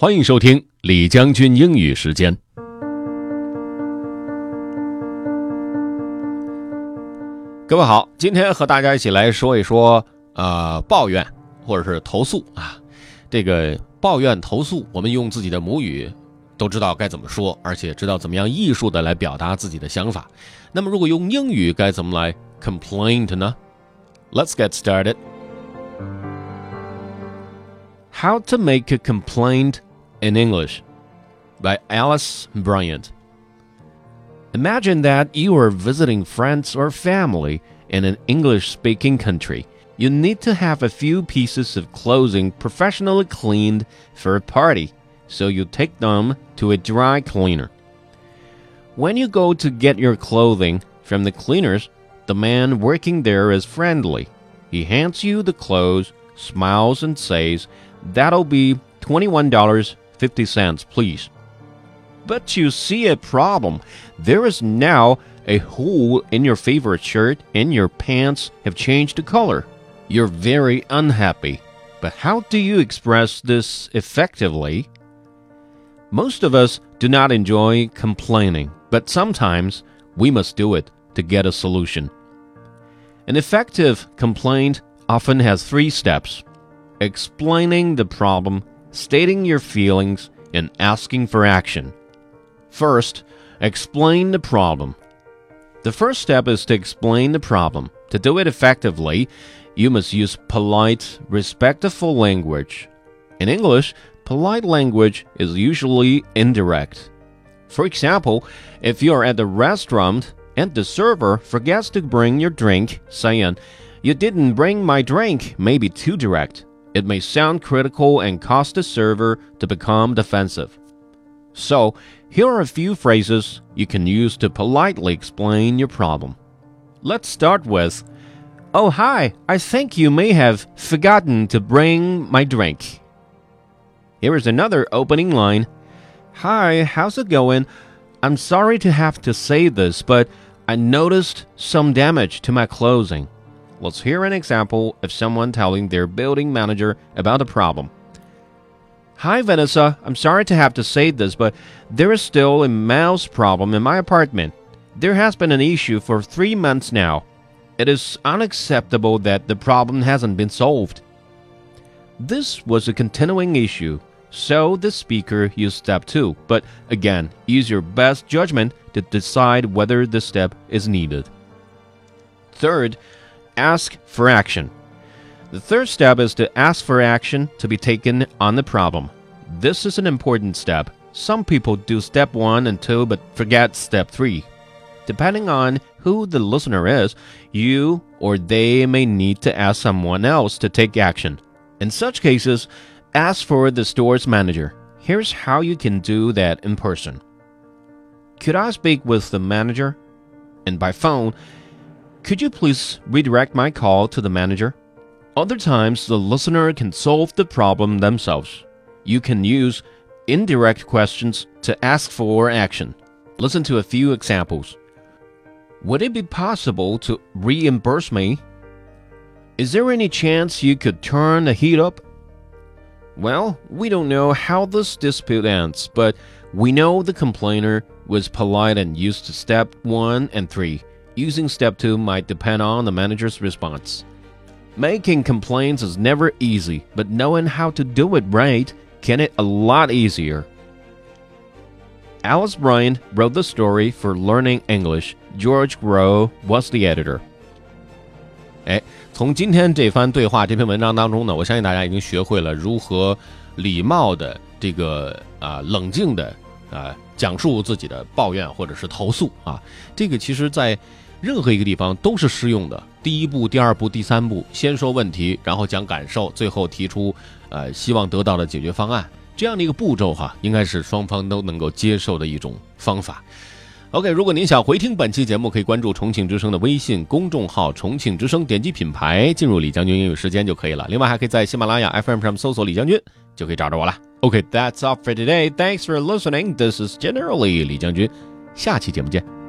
欢迎收听李将军英语时间。各位好，今天和大家一起来说一说，呃，抱怨或者是投诉啊。这个抱怨投诉，我们用自己的母语都知道该怎么说，而且知道怎么样艺术的来表达自己的想法。那么，如果用英语该怎么来 complaint 呢？Let's get started. How to make a complaint in English by Alice Bryant. Imagine that you are visiting friends or family in an English speaking country. You need to have a few pieces of clothing professionally cleaned for a party, so you take them to a dry cleaner. When you go to get your clothing from the cleaners, the man working there is friendly. He hands you the clothes, smiles, and says, That'll be $21.50, please. But you see a problem. There is now a hole in your favorite shirt and your pants have changed the color. You're very unhappy. But how do you express this effectively? Most of us do not enjoy complaining, but sometimes we must do it to get a solution. An effective complaint often has three steps explaining the problem, stating your feelings, and asking for action. First, explain the problem. The first step is to explain the problem. To do it effectively, you must use polite, respectful language. In English, polite language is usually indirect. For example, if you are at the restaurant and the server forgets to bring your drink, saying, You didn't bring my drink, may be too direct. It may sound critical and cause the server to become defensive. So, here are a few phrases you can use to politely explain your problem. Let's start with Oh, hi, I think you may have forgotten to bring my drink. Here is another opening line Hi, how's it going? I'm sorry to have to say this, but I noticed some damage to my clothing. Let's hear an example of someone telling their building manager about a problem. Hi, Vanessa. I'm sorry to have to say this, but there is still a mouse problem in my apartment. There has been an issue for three months now. It is unacceptable that the problem hasn't been solved. This was a continuing issue, so the speaker used step two, but again, use your best judgment to decide whether the step is needed. Third, ask for action. The third step is to ask for action to be taken on the problem. This is an important step. Some people do step 1 and 2 but forget step 3. Depending on who the listener is, you or they may need to ask someone else to take action. In such cases, ask for the store's manager. Here's how you can do that in person. Could I speak with the manager? And by phone, could you please redirect my call to the manager? Other times, the listener can solve the problem themselves. You can use indirect questions to ask for action. Listen to a few examples. Would it be possible to reimburse me? Is there any chance you could turn the heat up? Well, we don't know how this dispute ends, but we know the complainer was polite and used to step 1 and 3. Using step 2 might depend on the manager's response. Making complaints is never easy, but knowing how to do it right can it a lot easier. Alice Bryant wrote the story for Learning English. George Grow was the editor. 哎，从今天这番对话这篇文章当中呢，我相信大家已经学会了如何礼貌的这个啊冷静的啊 讲述自己的抱怨或者是投诉啊。这个其实在任何一个地方都是适用的。第一步、第二步、第三步，先说问题，然后讲感受，最后提出呃希望得到的解决方案，这样的一个步骤哈，应该是双方都能够接受的一种方法。OK，如果您想回听本期节目，可以关注重庆之声的微信公众号“重庆之声”，点击品牌进入李将军英语时间就可以了。另外，还可以在喜马拉雅 FM 上搜索“李将军”，就可以找着我了。Okay, that's all for today. Thanks for listening. This is General Li 李将军，下期节目见。